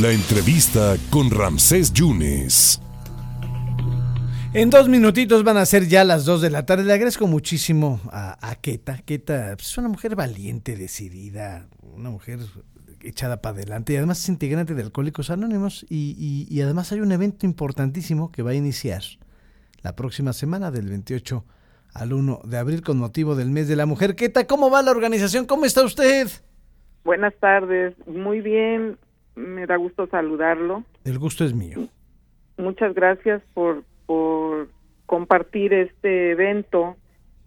La entrevista con Ramsés Yunes. En dos minutitos van a ser ya las dos de la tarde. Le agradezco muchísimo a, a Keta. Keta pues, es una mujer valiente, decidida, una mujer echada para adelante y además es integrante de Alcohólicos Anónimos y, y, y, además hay un evento importantísimo que va a iniciar la próxima semana del 28 al 1 de abril con motivo del mes de la mujer. Keta, ¿cómo va la organización? ¿Cómo está usted? Buenas tardes, muy bien, me da gusto saludarlo. El gusto es mío. Muchas gracias por, por compartir este evento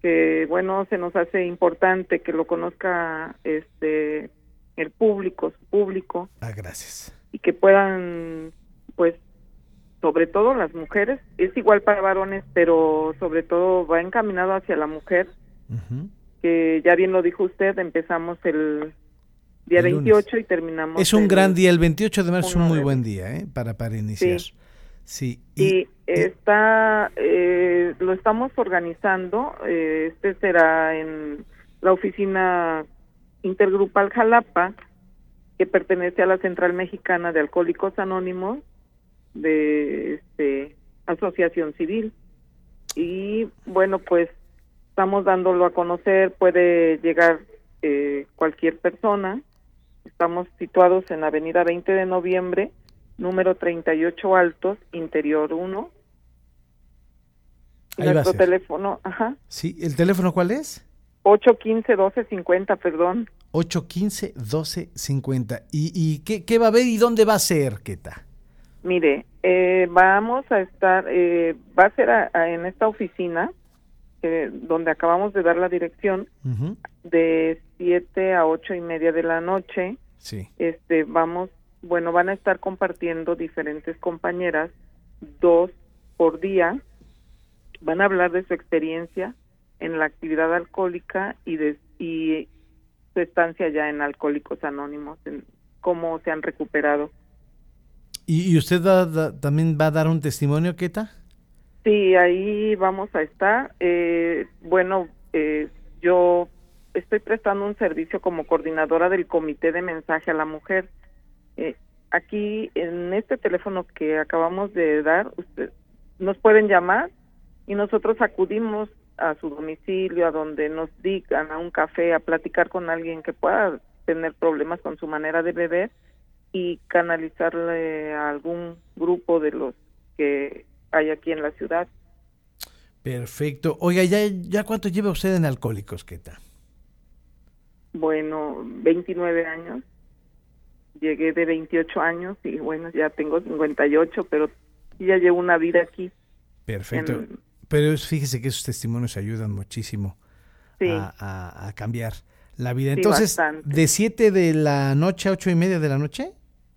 que bueno se nos hace importante que lo conozca este el público su público ah gracias y que puedan pues sobre todo las mujeres es igual para varones pero sobre todo va encaminado hacia la mujer uh -huh. que ya bien lo dijo usted empezamos el día el 28 lunes. y terminamos es un el, gran día el 28 de marzo es un muy buen día ¿eh? para para iniciar sí. Sí. Y, y está, eh, lo estamos organizando, eh, este será en la oficina intergrupal Jalapa, que pertenece a la Central Mexicana de Alcohólicos Anónimos de este, Asociación Civil. Y bueno, pues estamos dándolo a conocer, puede llegar eh, cualquier persona. Estamos situados en la Avenida 20 de Noviembre, número 38 Altos, Interior 1. Ahí Nuestro teléfono, ajá. Sí, ¿el teléfono cuál es? 815-1250, perdón. 815-1250. ¿Y, y qué, qué, va a haber y dónde va a ser, Keta? Mire, eh, vamos a estar, eh, va a ser a, a, en esta oficina, eh, donde acabamos de dar la dirección, uh -huh. de 7 a ocho y media de la noche. Sí. Este, vamos bueno, van a estar compartiendo diferentes compañeras, dos por día, van a hablar de su experiencia en la actividad alcohólica y de y su estancia ya en Alcohólicos Anónimos, en cómo se han recuperado. ¿Y, y usted da, da, también va a dar un testimonio, Keta? Sí, ahí vamos a estar. Eh, bueno, eh, yo estoy prestando un servicio como coordinadora del Comité de Mensaje a la Mujer. Eh, aquí en este teléfono que acabamos de dar, usted, nos pueden llamar y nosotros acudimos a su domicilio, a donde nos digan, a un café, a platicar con alguien que pueda tener problemas con su manera de beber y canalizarle a algún grupo de los que hay aquí en la ciudad. Perfecto. Oiga, ¿ya, ya cuánto lleva usted en Alcohólicos, Keta? Bueno, 29 años llegué de 28 años y bueno, ya tengo 58, pero ya llevo una vida aquí. Perfecto. En... Pero fíjese que esos testimonios ayudan muchísimo sí. a, a, a, cambiar la vida. Sí, Entonces, bastante. ¿de 7 de la noche a 8 y media de la noche?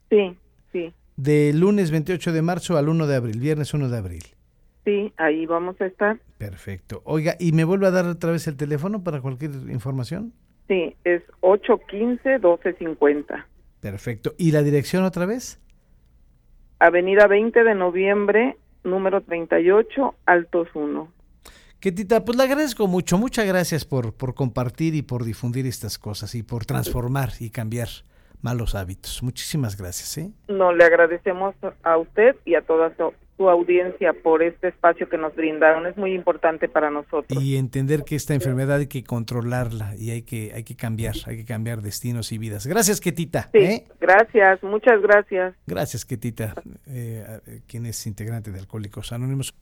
Sí, sí. De lunes 28 de marzo al 1 de abril, viernes 1 de abril. Sí, ahí vamos a estar. Perfecto. Oiga, ¿y me vuelve a dar otra vez el teléfono para cualquier información? Sí, es 815-1250. Perfecto. ¿Y la dirección otra vez? Avenida 20 de noviembre, número 38, Altos 1. Ketita, pues le agradezco mucho. Muchas gracias por, por compartir y por difundir estas cosas y por transformar y cambiar malos hábitos. Muchísimas gracias. ¿eh? No, le agradecemos a usted y a toda su, su audiencia por este espacio que nos brindaron. Es muy importante para nosotros. Y entender que esta enfermedad hay que controlarla y hay que, hay que cambiar, hay que cambiar destinos y vidas. Gracias, Ketita. Sí, ¿eh? gracias, muchas gracias. Gracias, Ketita, eh, quien es integrante de Alcohólicos Anónimos.